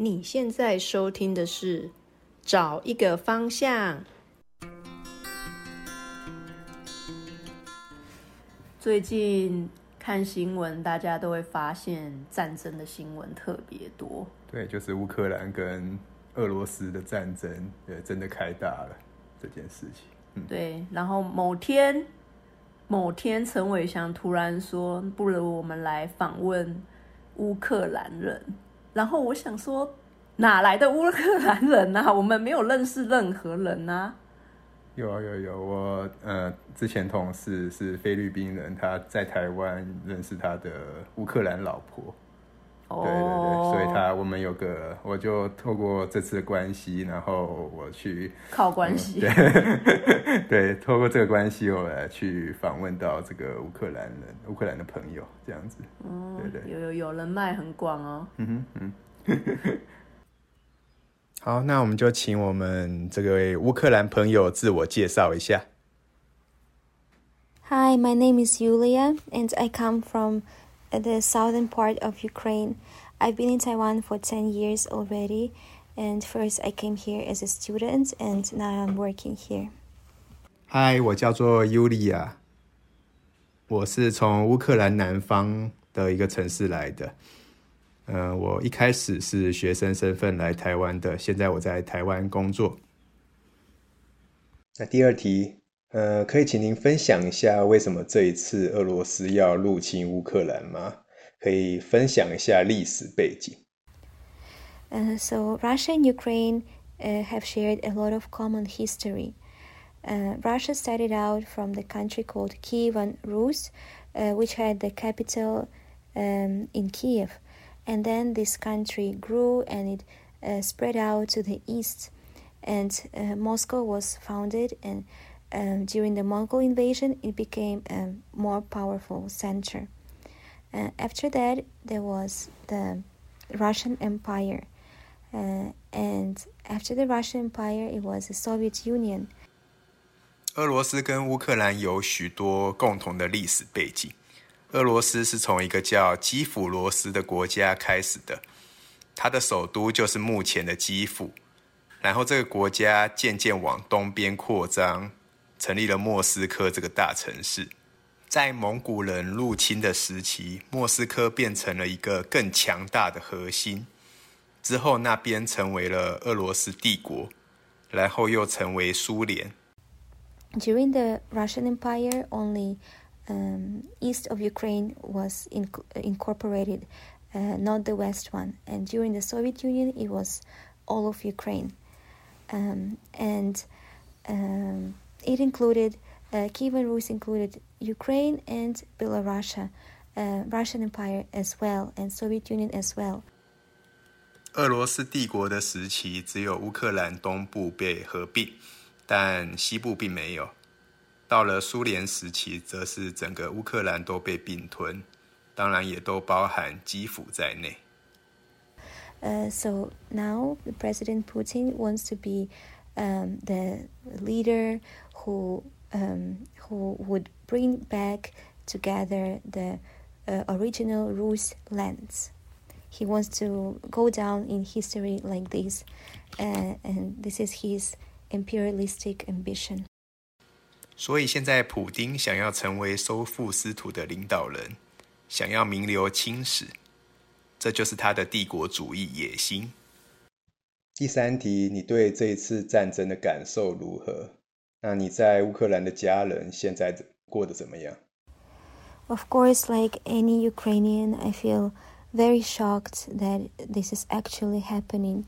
你现在收听的是《找一个方向》。最近看新闻，大家都会发现战争的新闻特别多。对，就是乌克兰跟俄罗斯的战争，对，真的开大了这件事情。嗯，对。然后某天，某天陈伟翔突然说：“不如我们来访问乌克兰人。”然后我想说，哪来的乌克兰人啊？我们没有认识任何人啊。有啊有有，我呃之前同事是菲律宾人，他在台湾认识他的乌克兰老婆。对对对，所以他我们有个，我就透过这次的关系，然后我去靠关系，对对，透过这个关系，我来去访问到这个乌克兰人、乌克兰的朋友，这样子。嗯，对对，有有有人脉很广哦。嗯哼嗯。好，那我们就请我们这位乌克兰朋友自我介绍一下。Hi, my name is Yulia, and I come from. the southern part of Ukraine. I've been in Taiwan for 10 years already, and first I came here as a student, and now I'm working here. Hi，我叫做 Yulia，我是从乌克兰南方的一个城市来的。呃，我一开始是学生身份来台湾的，现在我在台湾工作。那第二题 呃，可以请您分享一下为什么这一次俄罗斯要入侵乌克兰吗？可以分享一下历史背景。Uh, so Russia and Ukraine uh, have shared a lot of common history. Uh, Russia started out from the country called Kievan Rus, uh, which had the capital um, in Kiev, and then this country grew and it uh, spread out to the east, and uh, Moscow was founded and um, during the Mongol invasion, it became a more powerful center. Uh, after that, there was the Russian Empire. Uh, and after the Russian Empire, it was the Soviet Union. 俄罗斯跟乌克兰有许多共同的历史背景。俄罗斯是从一个叫基辅罗斯的国家开始的，它的首都就是目前的基辅。然后这个国家渐渐往东边扩张， 成立了莫斯科这个大城市，在蒙古人入侵的时期，莫斯科变成了一个更强大的核心。之后，那边成为了俄罗斯帝国，然后又成为苏联。During the Russian Empire, only um, east of Ukraine was in, incorporated, uh, not the west one. And during the Soviet Union, it was all of Ukraine. Um, and um, it included uh, Kievan Rus included Ukraine and Belarus, uh, Russian Empire as well, and Soviet Union as well. 俄罗斯帝国的时期，只有乌克兰东部被合并，但西部并没有。到了苏联时期，则是整个乌克兰都被并吞，当然也都包含基辅在内。Uh, so now President Putin wants to be um, the leader who um, who would bring back together the uh, original Rus lands. He wants to go down in history like this, uh, and this is his imperialistic ambition. 所以现在，普丁想要成为收复失土的领导人，想要名留青史，这就是他的帝国主义野心。第三题，你对这一次战争的感受如何？ 那你在乌克兰的家人现在过得怎么样？Of course, like any Ukrainian, I feel very shocked that this is actually happening.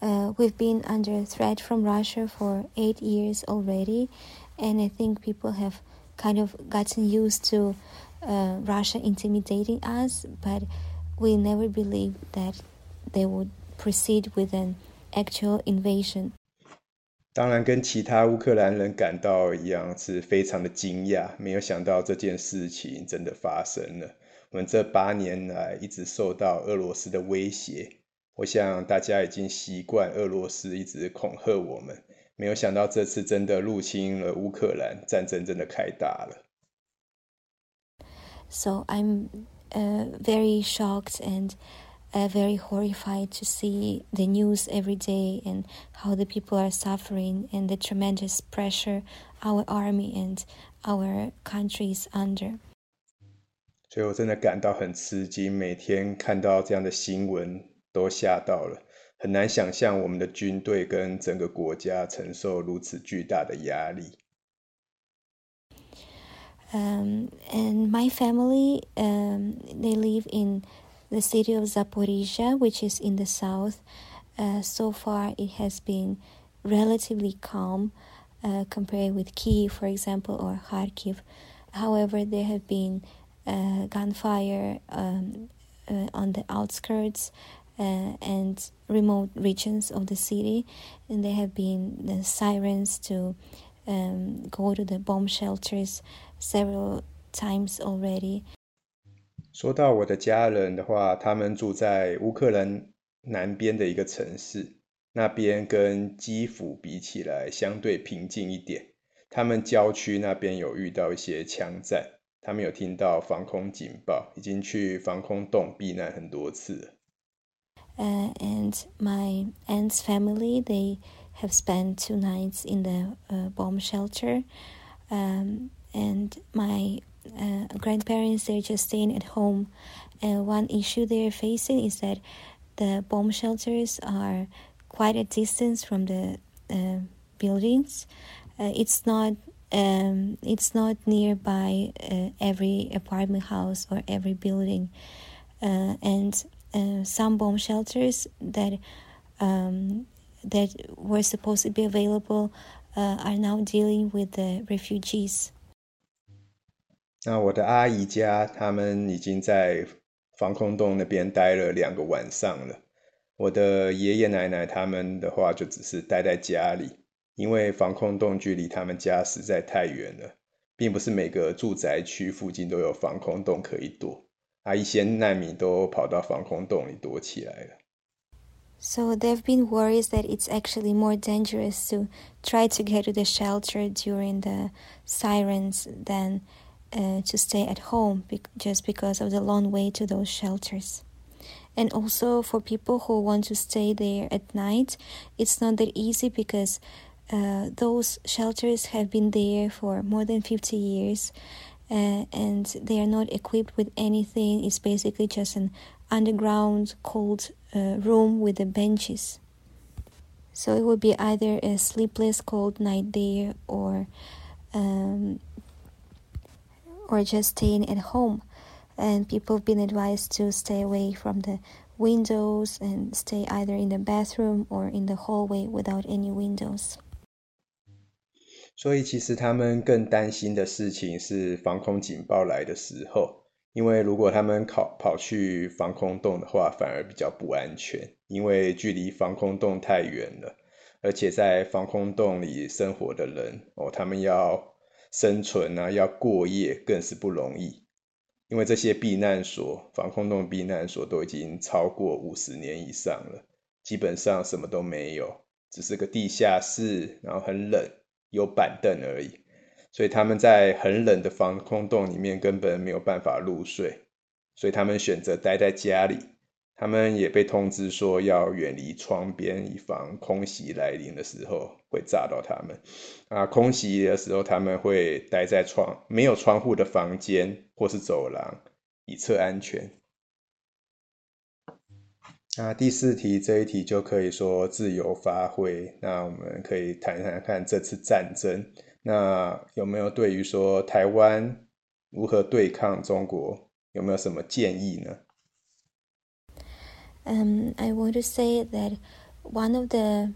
Uh, we've been under threat from Russia for eight years already, and I think people have kind of gotten used to uh, Russia intimidating us, but we never believed that they would proceed with an actual invasion。 当然，跟其他乌克兰人感到一样，是非常的惊讶，没有想到这件事情真的发生了。我们这八年来一直受到俄罗斯的威胁，我想大家已经习惯俄罗斯一直恐吓我们，没有想到这次真的入侵了乌克兰，战争真的开打了。So I'm uh, very shocked and uh, very horrified to see the news every day and how the people are suffering and the tremendous pressure our army and our country is under. 所以我真的感到很吃惊，每天看到这样的新闻都吓到了，很难想象我们的军队跟整个国家承受如此巨大的压力。Um, and my family, um, they live in the city of Zaporizhia, which is in the south. Uh, so far, it has been relatively calm uh, compared with Kiev, for example, or Kharkiv. However, there have been uh, gunfire um, uh, on the outskirts uh, and remote regions of the city, and there have been the sirens to um, go to the bomb shelters several times already. 说到我的家人的话，他们住在乌克兰南边的一个城市，那边跟基辅比起来相对平静一点。他们郊区那边有遇到一些枪战，他们有听到防空警报，已经去防空洞避难很多次了。Uh, and my aunt's family, they have spent two nights in the uh, bomb shelter. Um, and my uh, grandparents, they're just staying at home. And one issue they're facing is that the bomb shelters are quite a distance from the uh, buildings. Uh, it's not um, it's not nearby uh, every apartment house or every building, uh, and uh, some bomb shelters that um, that were supposed to be available are now dealing with the refugees. 那我的阿姨家，他们已经在防空洞那边待了两个晚上了。我的爷爷奶奶他们的话，就只是待在家里，因为防空洞距离他们家实在太远了，并不是每个住宅区附近都有防空洞可以躲。啊，一些难民都跑到防空洞里躲起来了。So there have been worries that it's actually more dangerous to try to get to the shelter during the sirens than uh, to stay at home be- just because of the long way to those shelters. And also for people who want to stay there at night, it's not that easy because uh, those shelters have been there for more than 50 years uh, and they are not equipped with anything. It's basically just an underground cold uh, room with the benches. So it would be either a sleepless cold night there or um, or just staying at home. And people have been advised to stay away from the windows and stay either in the bathroom or in the hallway without any windows. 所以其实他们更担心的事情是防空警报来的时候，因为如果他们跑跑去防空洞的话，反而比较不安全，因为距离防空洞太远了，而且在防空洞里生活的人哦，他们要 生存啊，要过夜更是不容易，因为这些避难所、防空洞避难所都已经超过五十年以上了，基本上什么都没有，只是个地下室，然后很冷。有板凳而已，所以他们在很冷的防空洞里面根本没有办法入睡，所以他们选择待在家里。他们也被通知说要远离窗边，以防空袭来临的时候会炸到他们。啊，空袭的时候他们会待在窗没有窗户的房间或是走廊，以测安全。那第四题这一题就可以说自由发挥。那我们可以谈谈看这次战争，那有没有对于说台湾如何对抗中国有没有什么建议呢？Um, I want to say that one of the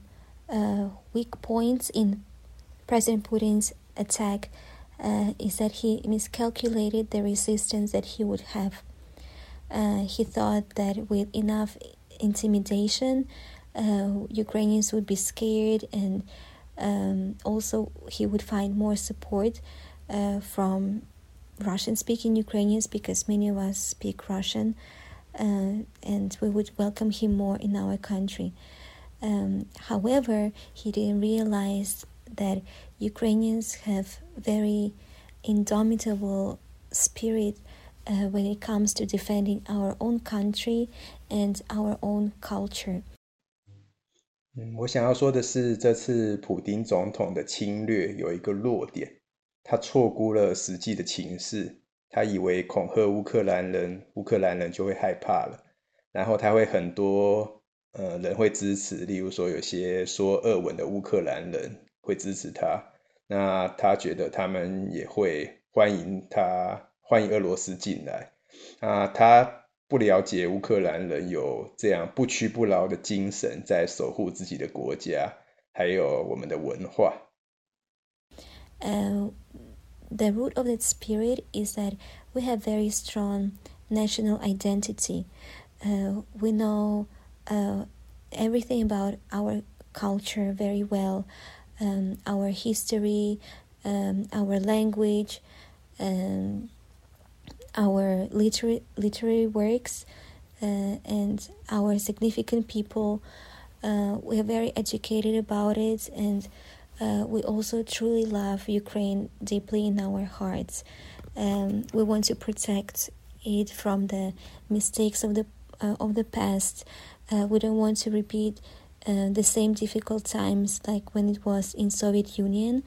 uh, weak points in President Putin's attack uh, is that he miscalculated the resistance that he would have. Uh, he thought that with enough intimidation. Uh, Ukrainians would be scared, and um, also he would find more support uh, from Russian speaking Ukrainians because many of us speak Russian, uh, and we would welcome him more in our country. Um, however, he didn't realize that Ukrainians have very indomitable spirit uh, when it comes to defending our own country and our own culture. 嗯，我想要说的是，这次普丁总统的侵略有一个弱点，他错估了实际的情势。 他以为恐吓乌克兰人，乌克兰人就会害怕了，然后他会很多呃人会支持，例如说有些说俄文的乌克兰人会支持他，那他觉得他们也会欢迎他，欢迎俄罗斯进来。啊，他不了解乌克兰人有这样不屈不挠的精神，在守护自己的国家，还有我们的文化。呃。The root of that spirit is that we have very strong national identity. Uh, we know uh, everything about our culture very well, um, our history, um, our language, um, our literary literary works, uh, and our significant people. Uh, we are very educated about it and uh, we also truly love Ukraine deeply in our hearts. Um, we want to protect it from the mistakes of the uh, of the past. Uh, we don't want to repeat uh, the same difficult times like when it was in Soviet Union.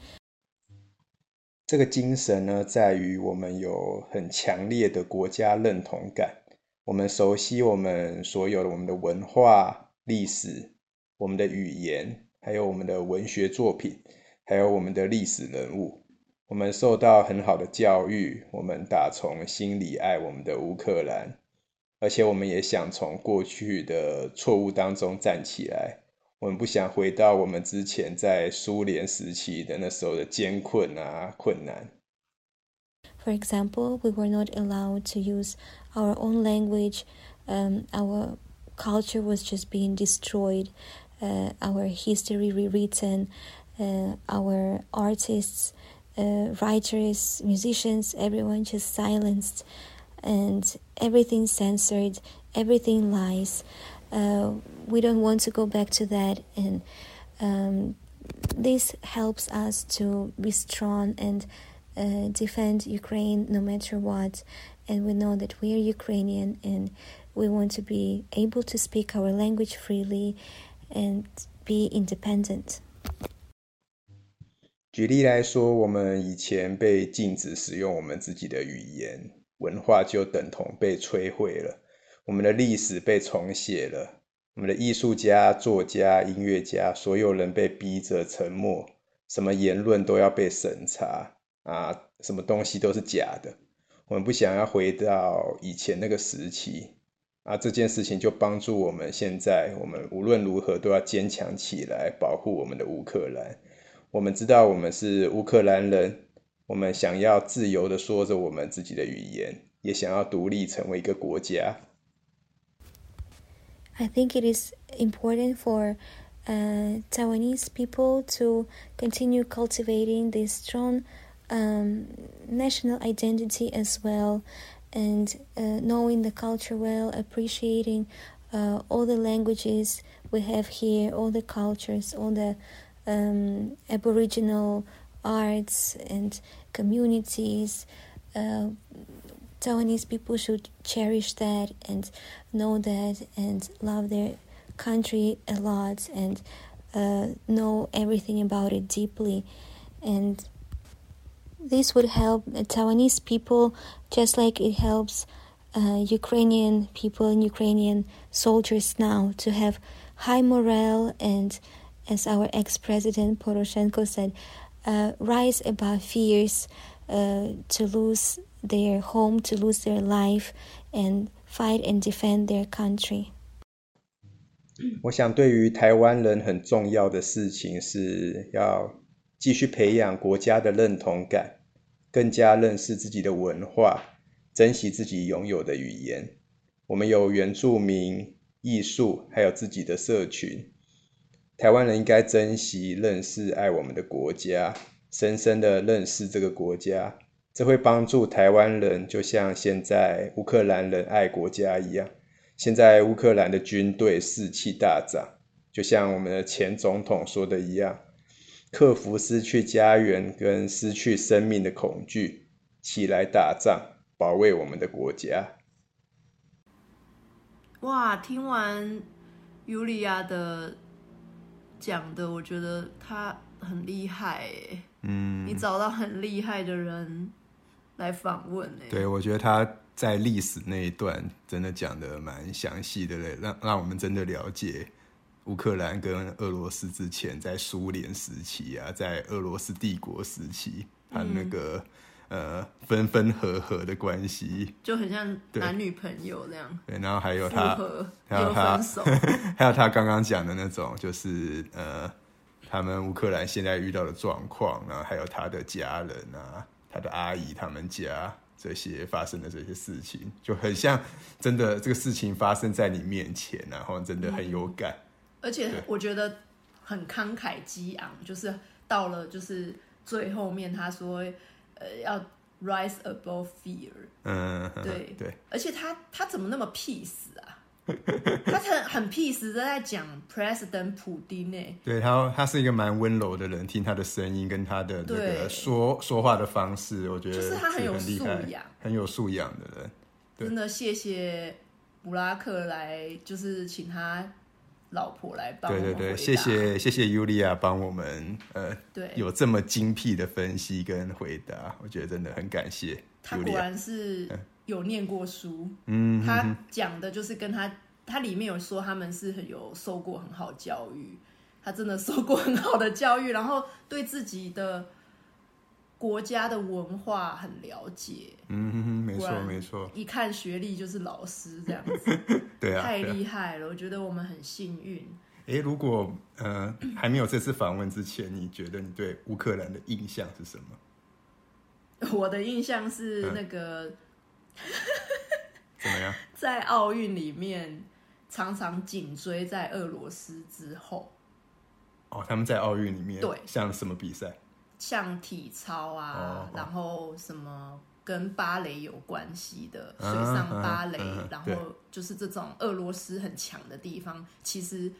这个精神呢，在于我们有很强烈的国家认同感，我们熟悉我们所有的我们的文化、历史、我们的语言， 还有我们的文学作品，还有我们的历史人物，我们受到很好的教育，我们打从心里爱我们的乌克兰，而且我们也想从过去的错误当中站起来。我们不想回到我们之前在苏联时期的那时候的艰困啊困难。For example, we were not allowed to use our own language. Um, our culture was just being destroyed. Uh, our history rewritten, uh, our artists, uh, writers, musicians, everyone just silenced, and everything censored, everything lies. Uh, we don't want to go back to that, and um, this helps us to be strong and uh, defend Ukraine no matter what. And we know that we are Ukrainian and we want to be able to speak our language freely and be independent. 举例来说，我们以前被禁止使用我们自己的语言，文化就等同被摧毁了。我们的历史被重写了，我们的艺术家、作家、音乐家，所有人被逼着沉默，什么言论都要被审查啊，什么东西都是假的。我们不想要回到以前那个时期。啊，这件事情就帮助我们现在，我们无论如何都要坚强起来，保护我们的乌克兰。我们知道我们是乌克兰人，我们想要自由的说着我们自己的语言，也想要独立成为一个国家。I think it is important for uh, Taiwanese people to continue cultivating this strong um, national identity as well. And uh, knowing the culture well, appreciating uh, all the languages we have here, all the cultures, all the um, Aboriginal arts and communities. Uh, Taiwanese people should cherish that and know that and love their country a lot and uh, know everything about it deeply and this would help Taiwanese people just like it helps uh, Ukrainian people and Ukrainian soldiers now to have high morale and, as our ex president Poroshenko said, uh, rise above fears uh, to lose their home, to lose their life, and fight and defend their country. 我想，对于台湾人很重要的事情是要 继续培养国家的认同感，更加认识自己的文化，珍惜自己拥有的语言。我们有原住民、艺术，还有自己的社群。台湾人应该珍惜、认识、爱我们的国家，深深的认识这个国家。这会帮助台湾人，就像现在乌克兰人爱国家一样。现在乌克兰的军队士气大涨，就像我们的前总统说的一样。克服失去家园跟失去生命的恐惧，起来打仗，保卫我们的国家。哇，听完尤利亚的讲的，我觉得他很厉害哎。嗯，你找到很厉害的人来访问哎。对，我觉得他在历史那一段真的讲的蛮详细的嘞，让让我们真的了解乌克兰跟俄罗斯之前在苏联时期啊，在俄罗斯帝国时期，他那个。呃，分分合合的关系就很像男女朋友这样。对，然后还有他，还有他，还有他刚刚讲的那种，就是呃，他们乌克兰现在遇到的状况，然后还有他的家人啊，他的阿姨他们家这些发生的这些事情，就很像真的这个事情发生在你面前，然后真的很有感。而且我觉得很慷慨激昂，就是到了就是最后面他说。呃，要 rise above fear。嗯，对对，而且他他怎么那么 peace 啊？他很很 peace 的在讲 President 普丁呢。对他，他是一个蛮温柔的人，听他的声音跟他的那个说说话的方式，我觉得就是他很有素养，很有素养的人。真的谢谢布拉克来，就是请他。老婆来帮对对对，谢谢谢谢尤利亚帮我们呃，对，有这么精辟的分析跟回答，我觉得真的很感谢。他果然是有念过书，嗯，他讲的就是跟他他里面有说他们是很有受过很好教育，他真的受过很好的教育，然后对自己的。国家的文化很了解，嗯，没错没错，一看学历就是老师这样子，对啊，太厉害了，我觉得我们很幸运。哎，如果呃还没有这次访问之前，你觉得你对乌克兰的印象是什么？我的印象是那个 怎么样？在奥运里面常常紧追在俄罗斯之后。哦，他们在奥运里面对，像什么比赛？像体操啊，然后什么跟芭蕾有关系的水上芭蕾，然后就是这种俄罗斯很强的地方，其实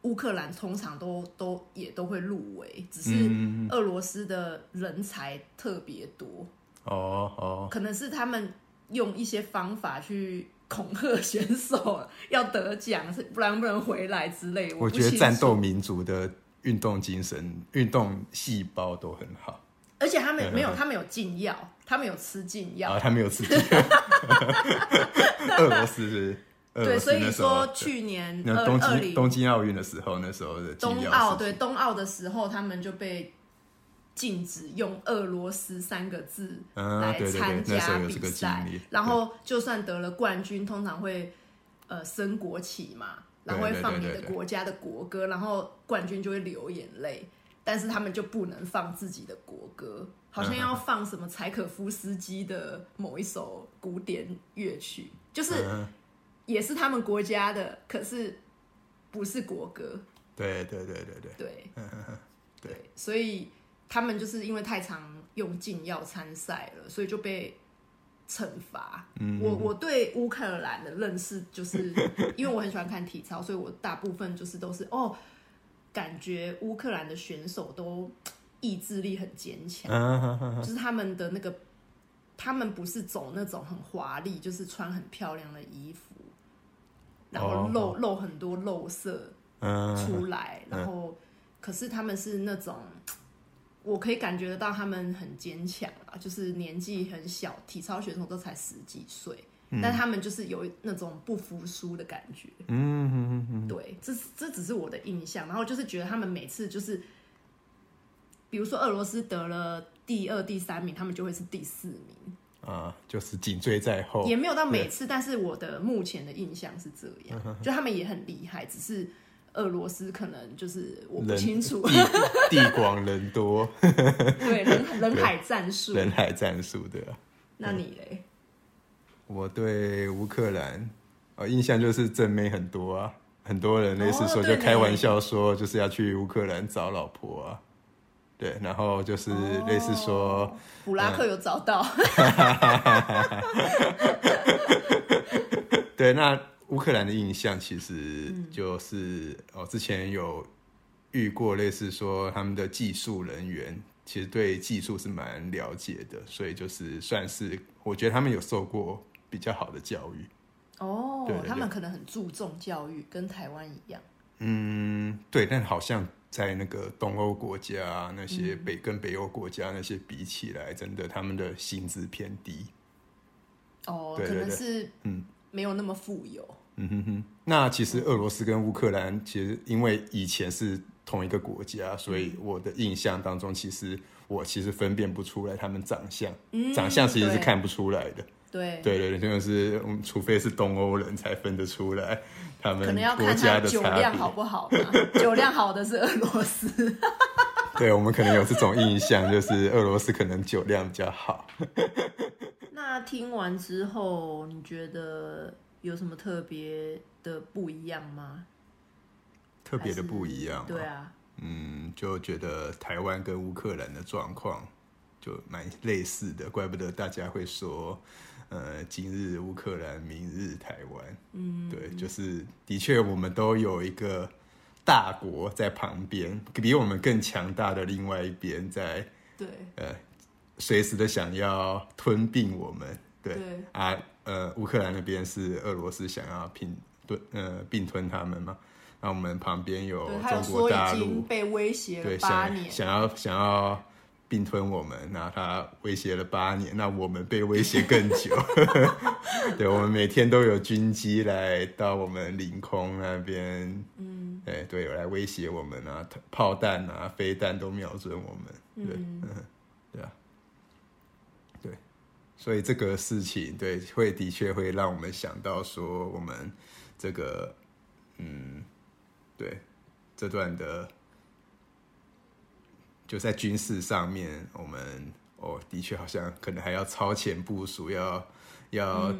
乌克兰通常都都也都会入围，只是俄罗斯的人才特别多哦哦，可能是他们用一些方法去恐吓选手要得奖，不然不能回来之类。我觉得战斗民族的。运动精神、运动细胞都很好，而且他们没有，他们有禁药，他们有吃禁药。啊，他们有吃禁药。俄罗斯是，对，所以说去年东京东京奥运的时候，那时候的冬奥对冬奥的时候，他们就被禁止用俄罗斯三个字来参加比赛，然后就算得了冠军，通常会呃升国旗嘛。然后会放你的国家的国歌，然后冠军就会流眼泪，但是他们就不能放自己的国歌，好像要放什么柴可夫斯基的某一首古典乐曲，就是也是他们国家的，可是不是国歌。对对对对对对，对，所以他们就是因为太常用禁药参赛了，所以就被。惩罚，我我对乌克兰的认识就是，因为我很喜欢看体操，所以我大部分就是都是哦，感觉乌克兰的选手都意志力很坚强，就是他们的那个，他们不是走那种很华丽，就是穿很漂亮的衣服，然后露露很多露色出来，然后可是他们是那种。我可以感觉得到他们很坚强啊，就是年纪很小，体操选手都才十几岁，但他们就是有那种不服输的感觉。嗯嗯嗯对，这这只是我的印象，然后就是觉得他们每次就是，比如说俄罗斯得了第二、第三名，他们就会是第四名啊，就是紧追在后。也没有到每次，但是我的目前的印象是这样，就他们也很厉害，只是。俄罗斯可能就是我不清楚，地广人多，对人 人海战术，人海战术对啊。那你嘞？我对乌克兰呃印象就是正妹很多啊，很多人类似说就开玩笑说就是要去乌克兰找老婆啊，对，然后就是类似说布拉克有找到，对那。乌克兰的印象其实就是哦，之前有遇过类似说他们的技术人员，其实对技术是蛮了解的，所以就是算是我觉得他们有受过比较好的教育。哦对对对他们可能很注重教育，跟台湾一样。嗯，对，但好像在那个东欧国家那些嗯北、跟北欧国家那些比起来，真的他们的薪资偏低。哦，可能是嗯没有那么富有。嗯哼哼，那其实俄罗斯跟乌克兰其实因为以前是同一个国家，所以我的印象当中，其实我其实分辨不出来他们长相，嗯长相其实是看不出来的。对，对对对，就是除非是东欧人才分得出来他们可能要看国家他酒的差别。量好不好嘛。酒量好的是俄罗斯。对我们可能有这种印象，就是俄罗斯可能酒量比较好。那听完之后，你觉得有什么特别的不一样吗？特别的不一样、对，啊，嗯，就觉得台湾跟乌克兰的状况就蛮类似的，怪不得大家会说，呃，今日乌克兰，明日台湾。嗯，对，就是的确我们都有一个大国在旁边，比我们更强大的另外一边在对呃随时的想要吞并我们。对对啊，呃，乌克兰那边是俄罗斯想要并吞呃并吞他们嘛，那我们旁边有中国大陆，被威胁对，了八想年。想要想要并吞我们，那他威胁了八年，那我们被威胁更久。对，我们每天都有军机来到我们领空那边，嗯，对对，有来威胁我们啊，炮弹啊、飞弹都瞄准我们，对，嗯，对啊，对，所以这个事情，对，会的确会让我们想到说，我们这个，嗯，对，这段的。就在军事上面，我们哦，的确好像可能还要超前部署，要要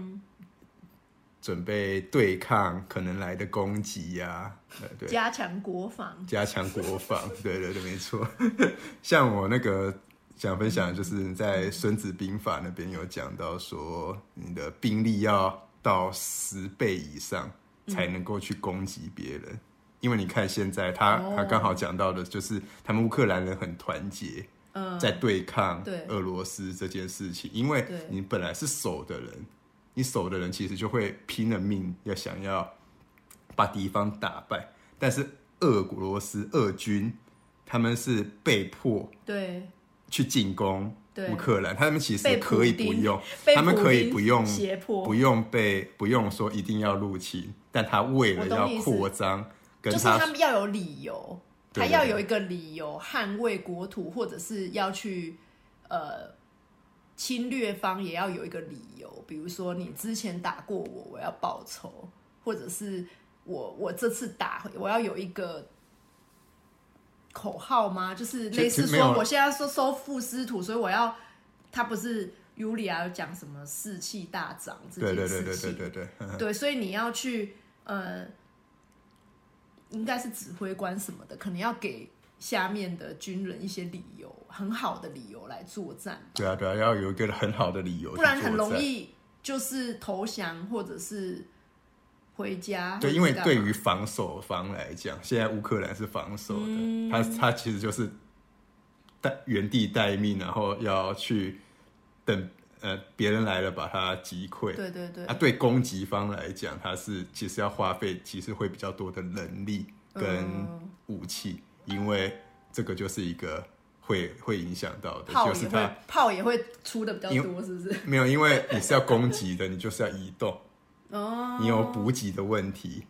准备对抗可能来的攻击呀、呃，对，加强国防，加强国防，对对对，没错。像我那个想分享，就是在《孙子兵法》那边有讲到说，你的兵力要到十倍以上才能够去攻击别人。因为你看现在他哦。他刚好讲到的就是他们乌克兰人很团结，嗯，在对抗俄罗斯这件事情，因为你本来是守的人，你守的人其实就会拼了命要想要把敌方打败，但是俄罗斯俄军他们是被迫对，去进攻对。乌克兰，他们其实可以不用，他们可以不用胁迫。不用被不用说一定要入侵，但他为了要扩张，跟就是他他们要有理由，他要有一个理由捍卫国土，或者是要去呃侵略方也要有一个理由，比如说你之前打过我，我要报仇，或者是我我这次打我要有一个口号吗？就是类似说我现在说收复师徒，所以我要他不是尤里亚有讲什么士气大涨这对件事情，对对对对对对，对，所以你要去呃，应该是指挥官什么的，可能要给下面的军人一些理由，很好的理由来作战，对啊对啊，要有一个很好的理由，不然很容。易就是投降或者是回家。对，因为对于防守方来讲，现在乌克兰是防守的，嗯他他其实就是待原地待命，然后要去等呃别人来了把他击溃。对对对，啊，对攻击方来讲，他是其实要花费其实会比较多的能力跟嗯武器，因为这个就是一个会会影响到的，就是他炮也会出的比较多，是不是？没有，因为你是要攻击的，你就是要移动，哦，你有补给的问题，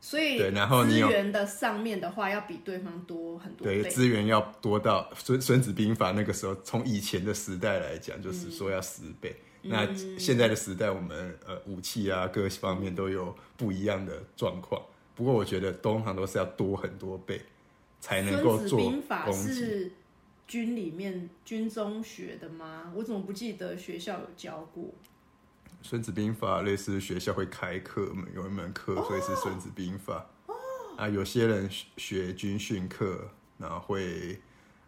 所以对然后你有资源的上面的话，要比对方多很多对，倍。资源要多到孙孙子兵法那个时候，从以前的时代来讲，就是说要十倍。嗯那现在的时代，我们呃武器啊各方面都有不一样的状况。不过我觉得通常都是要多很多倍，才能够孙子做兵法。是军里面军中学的吗？我怎么不记得学校有教过？孙子兵法类似学校会开课，有一门课，所以是孙子兵法。啊，有些人学学军训课，然后会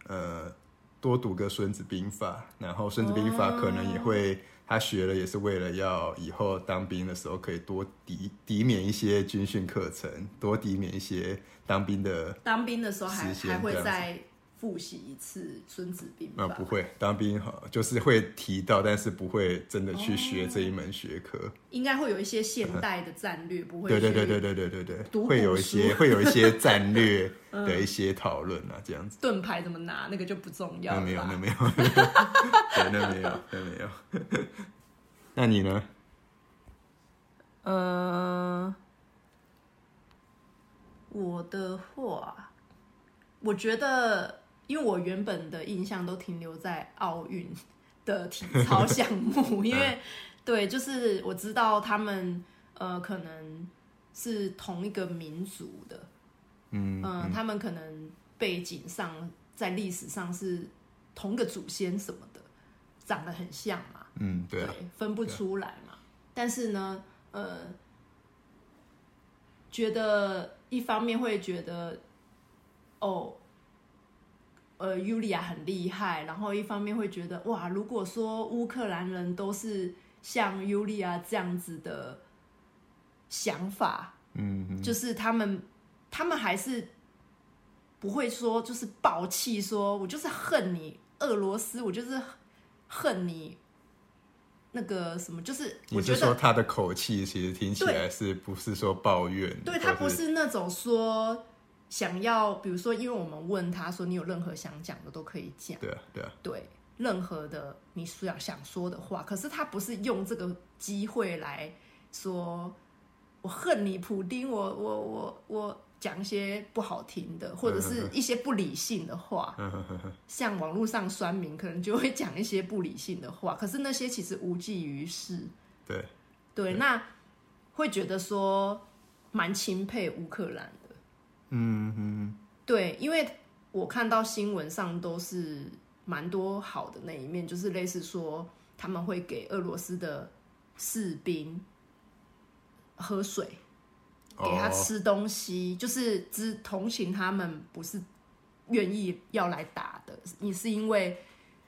呃多读个孙子兵法，然后孙子兵法可能也会、他学了也是为了要以后当兵的时候可以多抵抵免一些军训课程，多抵免一些当兵的当兵的时候还还会这样子再复习一次《孙子兵法》啊，不会当兵好，就是会提到，但是不会真的去学这一门学科。应该会有一些现代的战略，不会对对对去对对对对会有一些书会有一些战略的一些讨论啊，这样子。盾牌怎么拿，那个就不重要那没有，那没有，对，那没有，那没有。那你呢？呃，我的话，我觉得，因为我原本的印象都停留在奥运的体操项目，因为对，就是我知道他们呃可能是同一个民族的，嗯嗯、他们可能背景上在历史上是同个祖先什么的，长得很像嘛，嗯，对啊，分不出来嘛。但是呢，呃，觉得一方面会觉得，哦，呃，尤利亚很厉害，然后一方面会觉得，哇，如果说乌克兰人都是像尤利亚这样子的想法，嗯嗯就是他们，他们还是不会说，就是暴气说，我就是恨你俄罗斯，我就是恨你那个什么，就是我你觉得是说他的口气其实听起来是不是说抱怨？对他不是那种说想要，比如说，因为我们问他说，你有任何想讲的都可以讲，对啊对啊，对任何的你想想说的话，可是他不是用这个机会来说，我恨你，普丁，我我我我讲一些不好听的，或者是一些不理性的话，像网络上酸民可能就会讲一些不理性的话，可是那些其实无济于事，对，对，那会觉得说蛮钦佩乌克兰的。嗯嗯对，因为我看到新闻上都是蛮多好的那一面，就是类似说他们会给俄罗斯的士兵喝水，给他哦吃东西，就是只同情他们，不是愿意要来打的，你是因为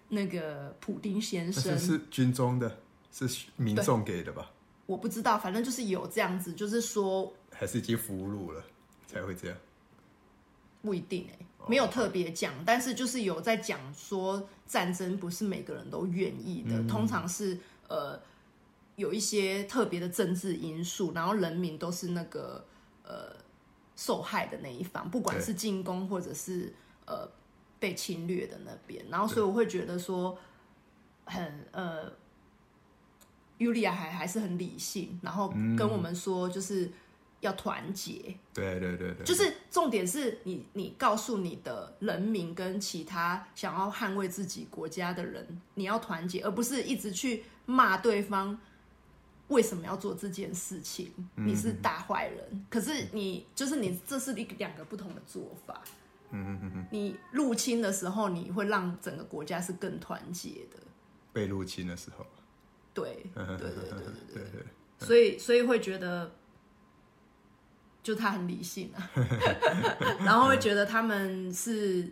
那个普丁先生是是军中的，是民众给的吧？我不知道，反正就是有这样子，就是说还是已经俘虏了才会这样？不一定哎、没有特别讲，但是就是有在讲说战争不是每个人都愿意的，通常是呃有一些特别的政治因素，然后人民都是那个呃受害的那一方，不管是进攻或者是呃被侵略的那边，然后所以我会觉得说很呃。尤利亚还还是很理性，然后跟我们说就是要团结，对对对对，就是重点是你，你告诉你的人民跟其他想要捍卫自己国家的人，你要团结，而不是一直去骂对方为什么要做这件事情，你是大坏人。可是你就是你，这是一个两个不同的做法。嗯嗯嗯，你入侵的时候，你会让整个国家是更团结的。被入侵的时候，对对对对对 对，所以所以会觉得，就他很理性啊，然后会觉得他们是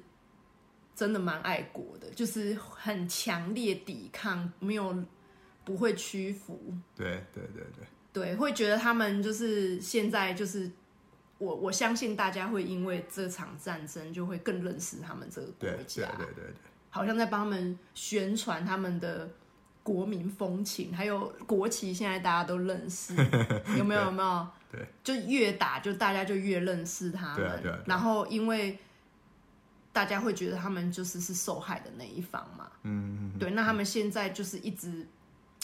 真的蛮爱国的，就是很强烈抵抗，没有不会屈服，对对对对，对，会觉得他们就是现在就是。我我相信大家会因为这场战争就会更认识他们这个国对对家，对对对，好像在帮他们宣传他们的国民风情，还有国旗，现在大家都认识，有没有？有没有？对，就越打，就大家就越认识他们。对啊对啊对啊然后因为大家会觉得他们就是是受害的那一方嘛，嗯，对，那他们现在就是一直，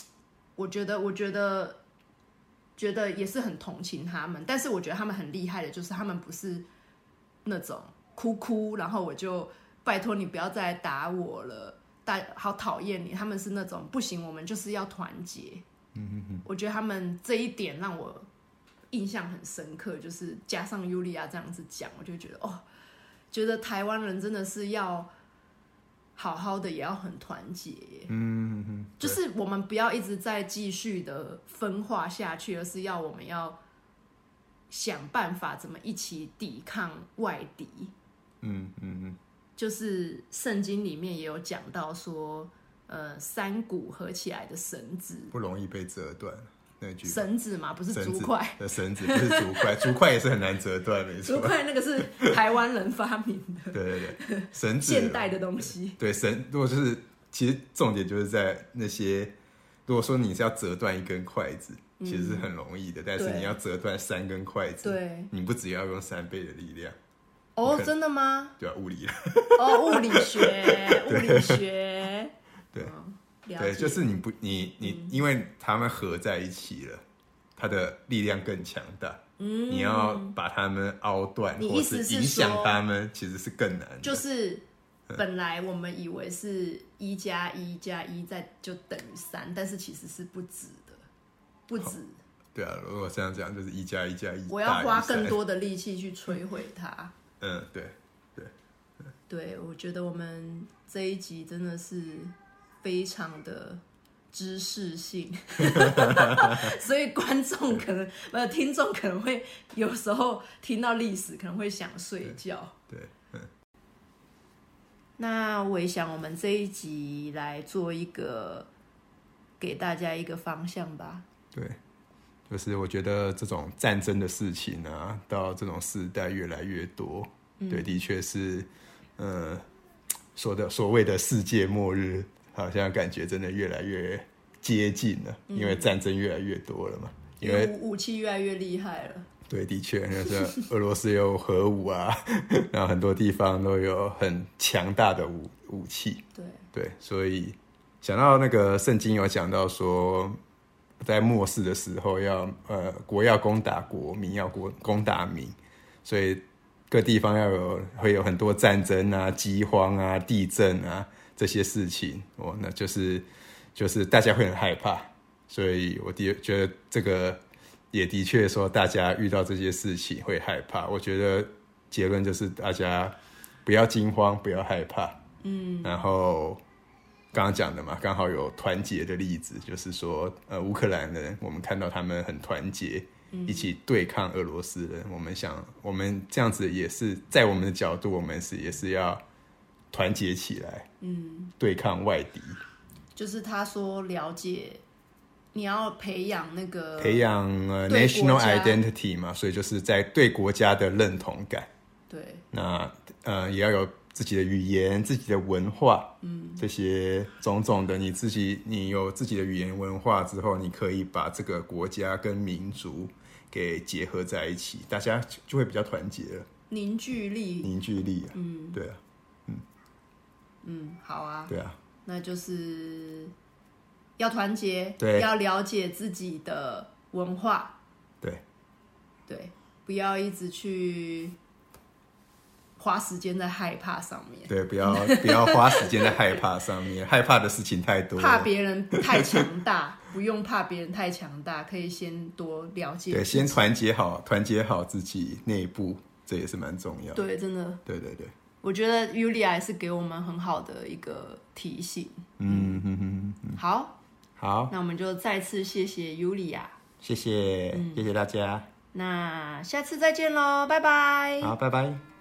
我觉得，我觉得，觉得也是很同情他们，但是我觉得他们很厉害的，就是他们不是那种哭哭，然后我就拜托你不要再来打我了，大好讨厌你。他们是那种不行，我们就是要团结。嗯嗯嗯，我觉得他们这一点让我印象很深刻，就是加上尤利亚这样子讲，我就觉得哦，觉得台湾人真的是要好好的，也要很团结嗯。嗯嗯，就是我们不要一直在继续的分化下去，而是要我们要想办法怎么一起抵抗外敌。嗯嗯嗯，就是圣经里面也有讲到说，呃，三股合起来的绳子，不容易被折断，那句绳子嘛，不是竹筷。的 绳子，不是竹筷，竹筷也是很难折断，没错。竹筷那个是台湾人发明的。对对对，绳子现代的东西。对绳，如果就是其实重点就是在那些，如果说你是要折断一根筷子，其实是很容易的，但是你要折断三根筷子，对，你不只要用三倍的力量，哦，真的吗？对啊，物理了，哦，物理学，物理学。对对，就是你不你你，因为他们合在一起了，它的力量更强大。嗯你要把他们凹断，或你意思是影响说他们，其实是更难。就是本来我们以为是一加一加一再就等于三，但是其实是不止的，不止。对啊，如果这样讲，就是一加一加一，我要花更。多的力气去摧毁它。嗯，对，对，我觉得我们这一集真的是非常的知识性 所以观众可能呃听众可能会有时候听到历史可能会想睡觉。对，嗯，那我也想我们这一集来做一个给大家一个方向吧。对，就是我觉得这种战争的事情啊，到这种时代越来越多，嗯对，的确是，呃，说的所谓的世界末日，好像感觉真的越来越接近了，因为战争越来越多了嘛，因为武武器越来越厉害了。对，的确，就是俄罗斯有核武啊，然后很多地方都有很强大的武武器。对，对，所以想到那个圣经有讲到说，在末世的时候要呃国要攻打国，民要国攻打民，所以各地方要有会有很多战争啊、饥荒啊、地震啊这些事情哦，那就是就是大家会很害怕，所以我的觉得这个也的确说大家遇到这些事情会害怕。我觉得结论就是大家不要惊慌，不要害怕，嗯，然后。刚刚讲的嘛，刚好有团结的例子，就是说，呃，乌克兰人，我们看到他们很团结，一起对抗俄罗斯人。我们想，我们这样子也是在我们的角度，我们是也是要团结起来，嗯，对抗外敌，就是他说了解，你要培养那个培养呃 national identity 嘛，所以就是在对国家的认同感。对那呃也要有自己的语言、自己的文化，嗯，这些种种的，你自己你有自己的语言文化之后，你可以把这个国家跟民族给结合在一起，大家就就会比较团结了，凝聚力。凝聚力啊，嗯，对啊，嗯，好啊，对啊，那就是要团结，对。要了解自己的文化，对。对，不要一直去花时间在害怕上面，对，不要不要花时间在害怕上面，害怕的事情太多。了，怕别人太强大，不用怕别人太强大，可以先多了解对，先团结好，团结好自己内部，这也是蛮重要的，对，真的，对对对，我觉得 Yulia 也是给我们很好的一个提醒。嗯哼哼哼，好，好，那我们就再次谢谢 Yulia，谢谢，谢谢大家，那下次再见喽，拜拜。好，拜拜。